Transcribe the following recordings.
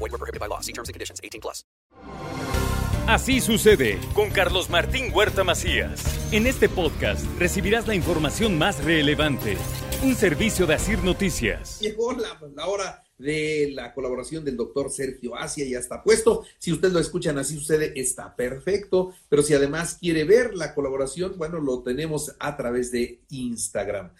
Void were prohibited by law. See terms and conditions. 18 plus. Así sucede con Carlos Martín Huerta Macías. En este podcast recibirás la información más relevante. Un servicio de Asir Noticias. Llegó la, la hora de la colaboración del doctor Sergio Asia, ya está puesto. Si ustedes lo escuchan así sucede, está perfecto. Pero si además quiere ver la colaboración, bueno, lo tenemos a través de Instagram.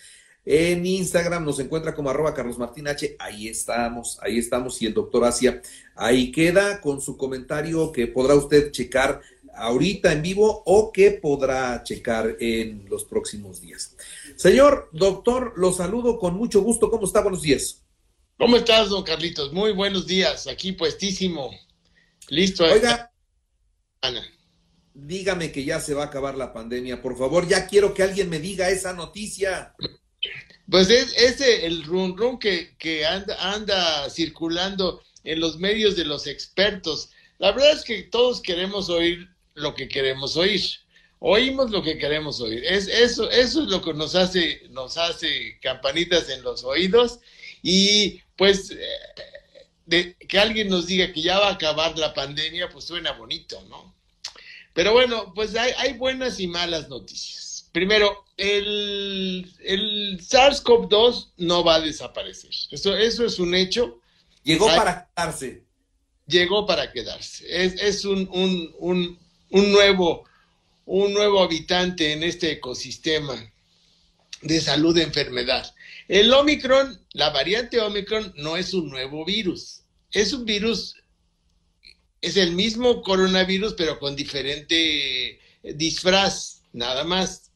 En Instagram nos encuentra como arroba Carlos Martín H. Ahí estamos, ahí estamos. Y el doctor Asia ahí queda con su comentario que podrá usted checar ahorita en vivo o que podrá checar en los próximos días. Señor doctor, lo saludo con mucho gusto. ¿Cómo está? Buenos días. ¿Cómo estás, don Carlitos? Muy buenos días. Aquí puestísimo. Listo. Oiga, Ana, dígame que ya se va a acabar la pandemia. Por favor, ya quiero que alguien me diga esa noticia. Pues es ese el run run que, anda, anda circulando en los medios de los expertos. La verdad es que todos queremos oír lo que queremos oír. Oímos lo que queremos oír. Es, eso, eso es lo que nos hace, nos hace campanitas en los oídos. Y pues eh, de, que alguien nos diga que ya va a acabar la pandemia, pues suena bonito, ¿no? Pero bueno, pues hay buenas y malas noticias. Primero, el, el SARS-CoV-2 no va a desaparecer. Eso, eso es un hecho. Llegó para quedarse. Llegó para quedarse. Es, es un, un, un, un, nuevo, un nuevo habitante en este ecosistema de salud de enfermedad. El Omicron, la variante Omicron, no es un nuevo virus. Es un virus, es el mismo coronavirus, pero con diferente disfraz, nada más.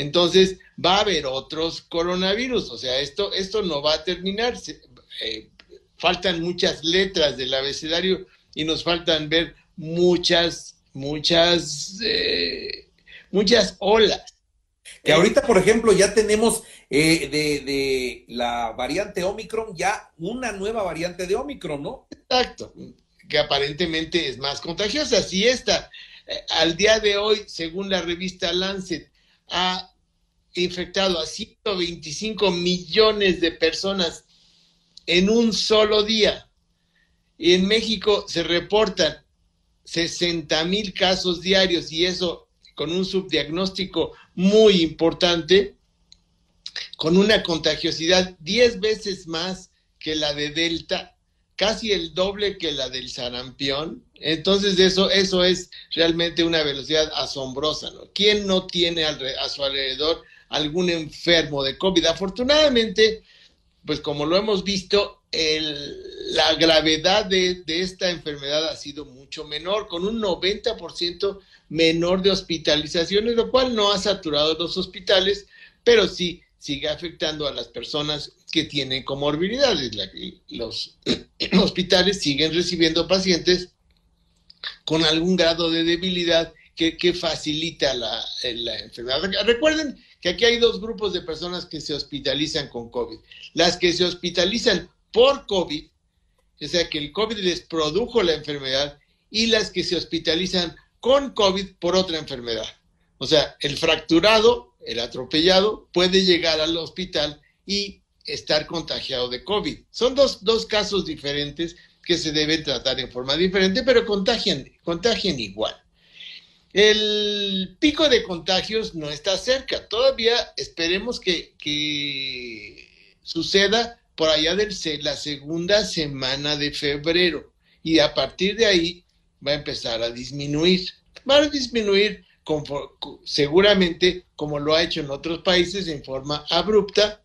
Entonces, va a haber otros coronavirus, o sea, esto, esto no va a terminar. Eh, faltan muchas letras del abecedario y nos faltan ver muchas, muchas, eh, muchas olas. Que ahorita, por ejemplo, ya tenemos eh, de, de, la variante Omicron, ya una nueva variante de Omicron, ¿no? Exacto, que aparentemente es más contagiosa. Si esta, eh, al día de hoy, según la revista Lancet, ha infectado a 125 millones de personas en un solo día. Y en México se reportan 60 mil casos diarios y eso con un subdiagnóstico muy importante, con una contagiosidad 10 veces más que la de Delta, casi el doble que la del sarampión. Entonces eso, eso es realmente una velocidad asombrosa. ¿no? ¿Quién no tiene a su alrededor algún enfermo de COVID? Afortunadamente, pues como lo hemos visto, la gravedad de, de, esta enfermedad ha sido mucho menor, con un 90% menor de hospitalizaciones, lo cual no ha saturado los hospitales, pero sí sigue afectando a las personas que tienen comorbilidades. Los hospitales siguen recibiendo pacientes con algún grado de debilidad que, que facilita la, la, enfermedad. Recuerden que aquí hay dos grupos de personas que se hospitalizan con COVID. Las que se hospitalizan por COVID, o sea que el COVID les produjo la enfermedad, y las que se hospitalizan con COVID por otra enfermedad. O sea, el fracturado, el atropellado, puede llegar al hospital y estar contagiado de COVID. Son dos, dos casos diferentes que se deben tratar en forma diferente, pero contagian, contagian igual. El pico de contagios no está cerca. Todavía esperemos que, que suceda por allá de la segunda semana de febrero. Y a partir de ahí va a empezar a disminuir. Va a disminuir seguramente como lo ha hecho en otros países en forma abrupta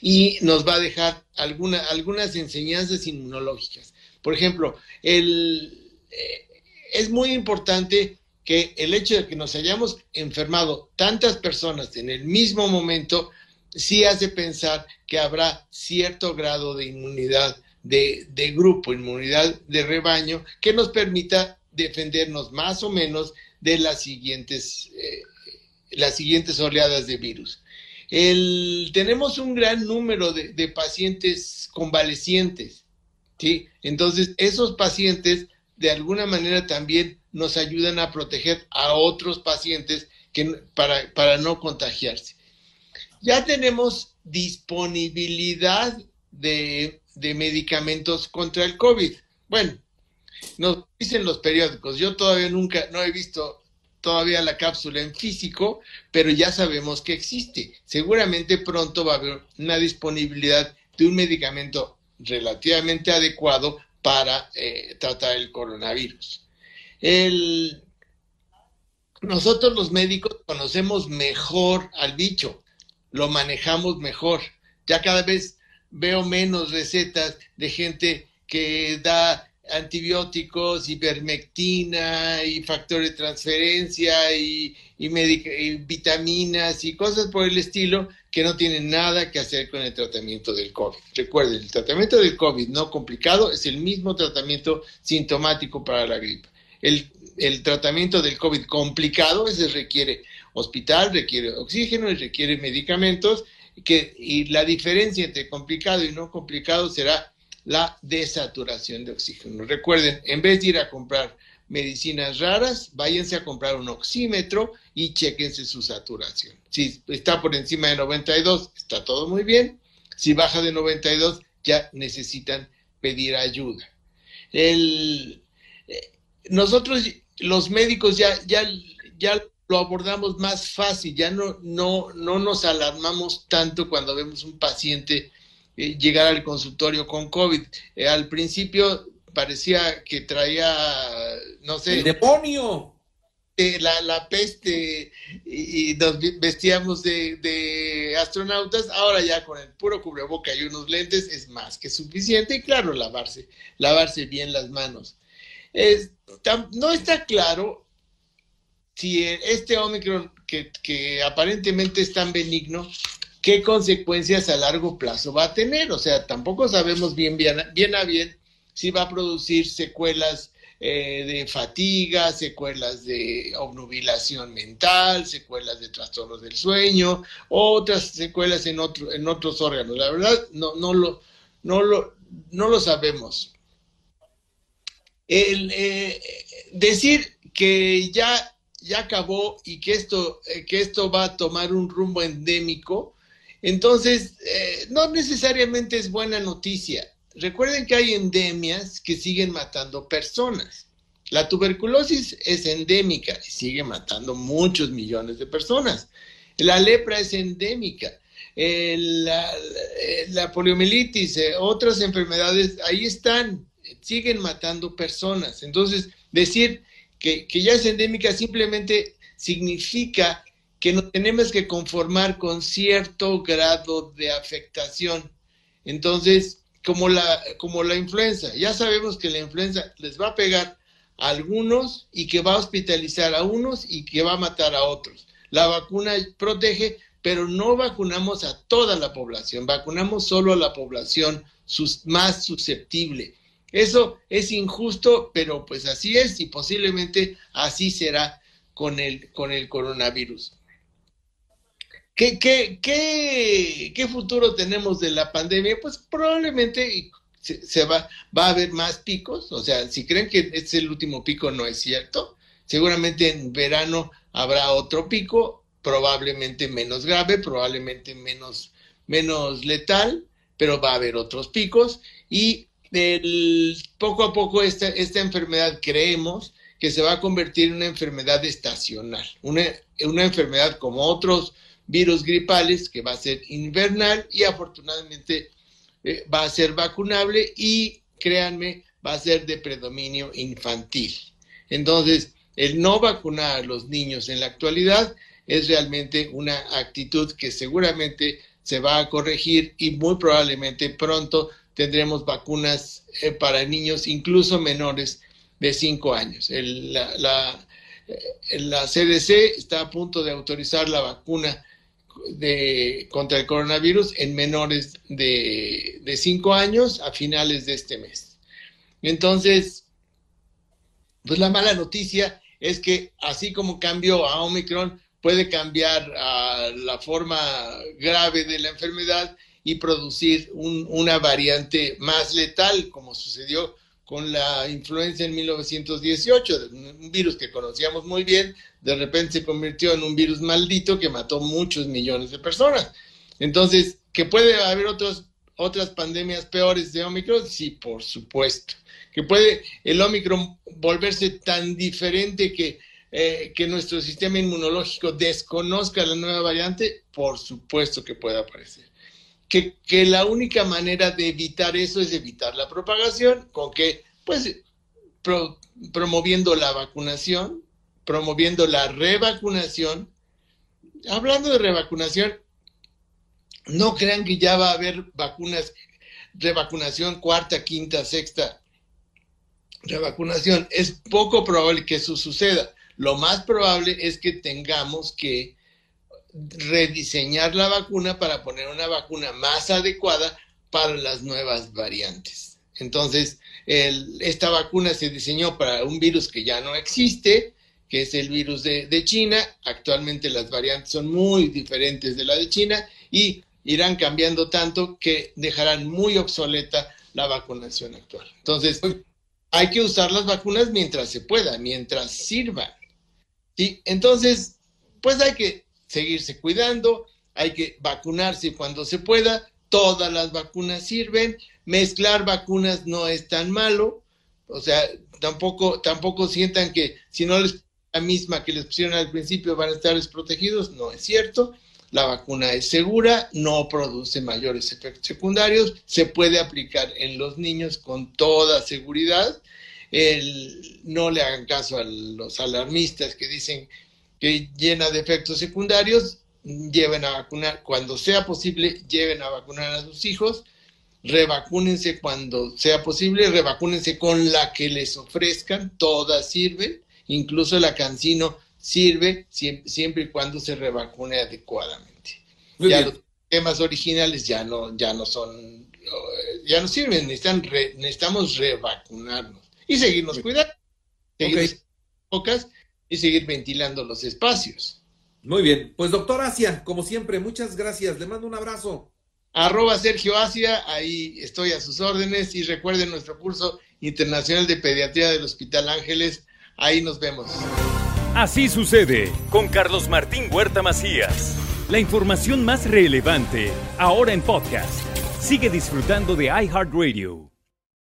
y nos va a dejar alguna, algunas enseñanzas inmunológicas. Por ejemplo, el, eh, es muy importante que el hecho de que nos hayamos enfermado tantas personas en el mismo momento sí hace pensar que habrá cierto grado de inmunidad de, grupo, inmunidad de rebaño, que nos permita defendernos más o menos de las siguientes, eh, las siguientes oleadas de virus. tenemos un gran número de, de pacientes convalecientes, ¿sí? Entonces, esos pacientes de alguna manera también nos ayudan a proteger a otros pacientes que, para, para no contagiarse. Ya tenemos disponibilidad de, de medicamentos contra el COVID. Bueno, nos dicen los periódicos, yo todavía nunca, no he visto todavía la cápsula en físico, pero ya sabemos que existe. Seguramente pronto va a haber una disponibilidad de un medicamento relativamente adecuado para eh, tratar el coronavirus. Nosotros los médicos conocemos mejor al bicho, lo manejamos mejor. Ya cada vez veo menos recetas de gente que da antibióticos, ivermectina y factor de transferencia y, vitaminas y cosas por el estilo que no tienen nada que hacer con el tratamiento del COVID. Recuerden, el tratamiento del COVID no complicado es el mismo tratamiento sintomático para la gripe. El, tratamiento del COVID complicado, ese requiere hospital, requiere oxígeno y requiere medicamentos, y la diferencia entre complicado y no complicado será la desaturación de oxígeno. Recuerden, en vez de ir a comprar medicinas raras, váyanse a comprar un oxímetro y chequense su saturación. Si está por encima de 92, está todo muy bien. Si baja de 92, ya necesitan pedir ayuda. El, eh, nosotros, los médicos, ya, ya, ya lo abordamos más fácil, ya no, no, no nos alarmamos tanto cuando vemos un paciente eh, llegar al consultorio con COVID. Eh, al principio parecía que traía, no sé. ¡El demonio! Eh, la, la, peste y, nos vestíamos de, de, astronautas, ahora ya con el puro cubreboca y unos lentes es más que suficiente y claro, lavarse, lavarse bien las manos. Es, no está claro si este Omicron que, que aparentemente es tan benigno qué consecuencias a largo plazo va a tener. O sea, tampoco sabemos bien, bien, bien a bien si va a producir secuelas eh, de fatiga, secuelas de obnubilación mental, secuelas de trastornos del sueño, otras secuelas en, otro, en otros órganos. La verdad, no, no, lo, no, lo, no lo sabemos. Eh, decir que ya, ya acabó y que esto, eh, que esto va a tomar un rumbo endémico, entonces, eh, no necesariamente es buena noticia. Recuerden que hay endemias que siguen matando personas. La tuberculosis es endémica y sigue matando muchos millones de personas. La lepra es endémica. la, la, poliomielitis, eh, otras enfermedades, ahí están, siguen matando personas. Entonces, decir que ya es endémica simplemente significa que nos tenemos que conformar con cierto grado de afectación. Entonces, como la, como la influenza, ya sabemos que la influenza les va a pegar a algunos y que va a hospitalizar a unos y que va a matar a otros. La vacuna protege, pero no vacunamos a toda la población, vacunamos solo a la población más susceptible. Eso es injusto, pero pues así es y posiblemente así será con el, con el coronavirus. ¿Qué, qué, qué, futuro tenemos de la pandemia? Pues probablemente se, va, va a haber más picos, o sea, si creen que este es el último pico, no es cierto. Seguramente en verano habrá otro pico, probablemente menos grave, probablemente menos, menos letal, pero va a haber otros picos y el, poco a poco esta, esta enfermedad creemos que se va a convertir en una enfermedad estacional, una, una enfermedad como otros virus gripales que va a ser invernal y afortunadamente eh, va a ser vacunable y créanme, va a ser de predominio infantil. Entonces, el no vacunar a los niños en la actualidad es realmente una actitud que seguramente se va a corregir y muy probablemente pronto tendremos vacunas eh, para niños incluso menores de 5 años. la, la, eh, la CDC está a punto de autorizar la vacuna de, contra el coronavirus en menores de, de 5 años a finales de este mes. Entonces, pues la mala noticia es que así como cambió a Omicron, puede cambiar a la forma grave de la enfermedad y producir un, una variante más letal, como sucedió con la influenza en 1918, un virus que conocíamos muy bien, de repente se convirtió en un virus maldito que mató muchos millones de personas. Entonces, ¿que puede haber otras pandemias peores de Omicron? Sí, por supuesto. ¿Que puede el Omicron volverse tan diferente que eh, que nuestro sistema inmunológico desconozca la nueva variante, por supuesto que puede aparecer. Que, la única manera de evitar eso es evitar la propagación, con que, pues, pro, promoviendo la vacunación, promoviendo la revacunación. Hablando de revacunación, no crean que ya va a haber vacunas, revacunación cuarta, quinta, sexta, revacunación. Es poco probable que eso suceda lo más probable es que tengamos que rediseñar la vacuna para poner una vacuna más adecuada para las nuevas variantes. Entonces, esta vacuna se diseñó para un virus que ya no existe, que es el virus de, China. Actualmente las variantes son muy diferentes de la de China y irán cambiando tanto que dejarán muy obsoleta la vacunación actual. Entonces, hay que usar las vacunas mientras se pueda, mientras sirvan. Entonces, pues hay que seguirse cuidando, hay que vacunarse cuando se pueda, todas las vacunas sirven, mezclar vacunas no es tan malo, o sea, tampoco, tampoco sientan que si no les la misma que les pusieron al principio van a estar desprotegidos, no es cierto. La vacuna es segura, no produce mayores efectos secundarios, se puede aplicar en los niños con toda seguridad el, no le hagan caso a los alarmistas que dicen que llena de efectos secundarios, lleven a vacunar, cuando sea posible, lleven a vacunar a sus hijos, revacúnense cuando sea posible, revacúnense con la que les ofrezcan, todas sirven, incluso la cancino sirve siempre, y cuando se revacune adecuadamente. ya los temas originales ya no, ya no son, ya no sirven, necesitan necesitamos revacunarnos y seguirnos cuidando, seguir pocas y seguir ventilando los espacios. Muy bien, pues doctor Asia, como siempre, muchas gracias, le mando un abrazo. Arroba Sergio Asia, ahí estoy a sus órdenes y recuerden nuestro curso internacional de pediatría del Hospital Ángeles, ahí nos vemos. Así sucede con Carlos Martín Huerta Macías. La información más relevante, ahora en podcast. Sigue disfrutando de iHeartRadio.